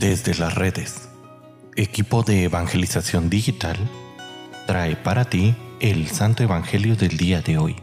Desde las redes, equipo de evangelización digital trae para ti el Santo Evangelio del día de hoy.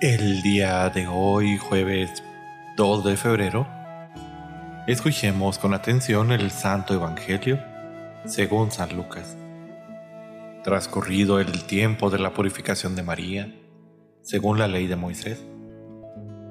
El día de hoy, jueves 2 de febrero, escuchemos con atención el Santo Evangelio según San Lucas. Transcurrido el tiempo de la purificación de María, según la ley de Moisés,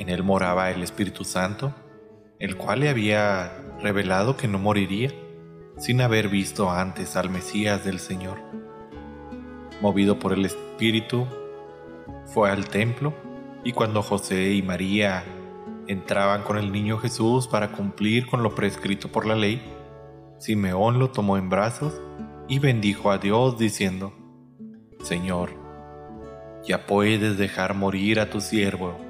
en él moraba el Espíritu Santo, el cual le había revelado que no moriría sin haber visto antes al Mesías del Señor. Movido por el Espíritu, fue al templo y cuando José y María entraban con el niño Jesús para cumplir con lo prescrito por la ley, Simeón lo tomó en brazos y bendijo a Dios diciendo, Señor, ya puedes dejar morir a tu siervo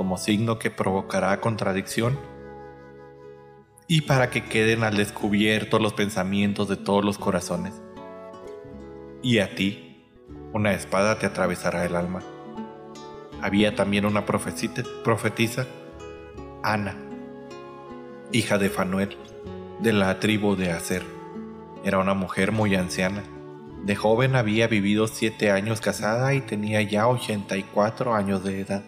como signo que provocará contradicción y para que queden al descubierto los pensamientos de todos los corazones. Y a ti, una espada te atravesará el alma. Había también una profetisa, Ana, hija de Fanuel, de la tribu de Aser. Era una mujer muy anciana. De joven había vivido siete años casada y tenía ya 84 años de edad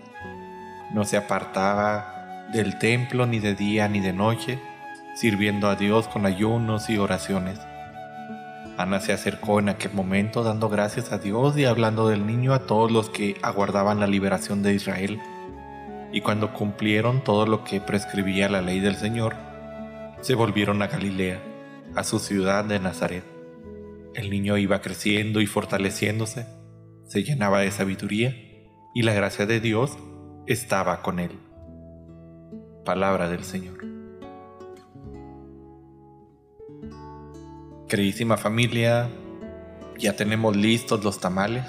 no se apartaba del templo ni de día ni de noche, sirviendo a Dios con ayunos y oraciones. Ana se acercó en aquel momento dando gracias a Dios y hablando del niño a todos los que aguardaban la liberación de Israel. Y cuando cumplieron todo lo que prescribía la ley del Señor, se volvieron a Galilea, a su ciudad de Nazaret. El niño iba creciendo y fortaleciéndose, se llenaba de sabiduría, y la gracia de Dios estaba con él. Palabra del Señor. Queridísima familia, ¿ya tenemos listos los tamales?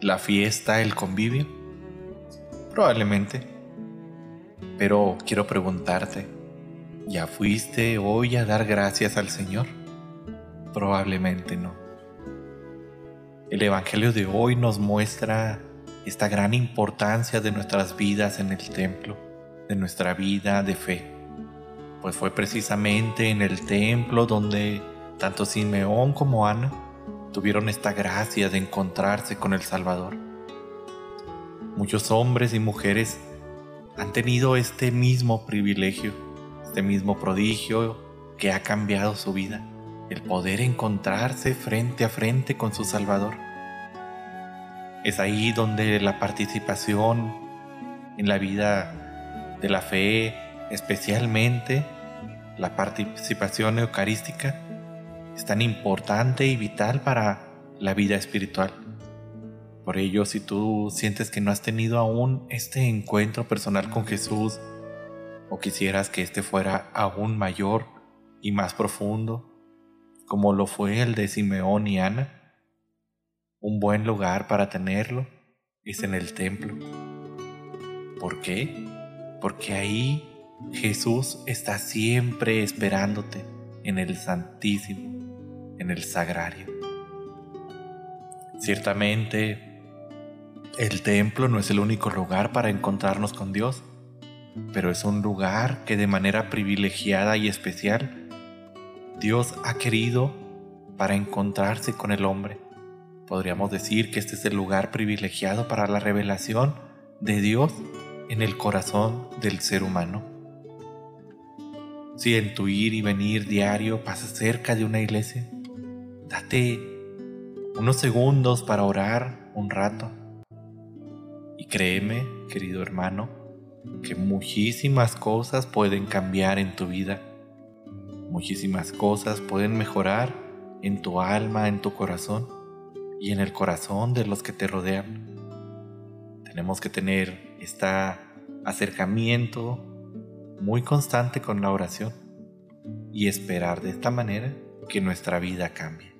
¿La fiesta, el convivio? Probablemente. Pero quiero preguntarte, ¿ya fuiste hoy a dar gracias al Señor? Probablemente no. El Evangelio de hoy nos muestra esta gran importancia de nuestras vidas en el templo, de nuestra vida de fe. Pues fue precisamente en el templo donde tanto Simeón como Ana tuvieron esta gracia de encontrarse con el Salvador. Muchos hombres y mujeres han tenido este mismo privilegio, este mismo prodigio que ha cambiado su vida, el poder encontrarse frente a frente con su Salvador. Es ahí donde la participación en la vida de la fe, especialmente la participación eucarística, es tan importante y vital para la vida espiritual. Por ello, si tú sientes que no has tenido aún este encuentro personal con Jesús, o quisieras que este fuera aún mayor y más profundo, como lo fue el de Simeón y Ana, un buen lugar para tenerlo es en el templo. ¿Por qué? Porque ahí Jesús está siempre esperándote en el Santísimo, en el Sagrario. Ciertamente, el templo no es el único lugar para encontrarnos con Dios, pero es un lugar que de manera privilegiada y especial Dios ha querido para encontrarse con el hombre Podríamos decir que este es el lugar privilegiado para la revelación de Dios en el corazón del ser humano. Si en tu ir y venir diario pasas cerca de una iglesia, date unos segundos para orar un rato. Y créeme, querido hermano, que muchísimas cosas pueden cambiar en tu vida. Muchísimas cosas pueden mejorar en tu alma, en tu corazón y en el corazón de los que te rodean. Tenemos que tener este acercamiento muy constante con la oración y esperar de esta manera que nuestra vida cambie.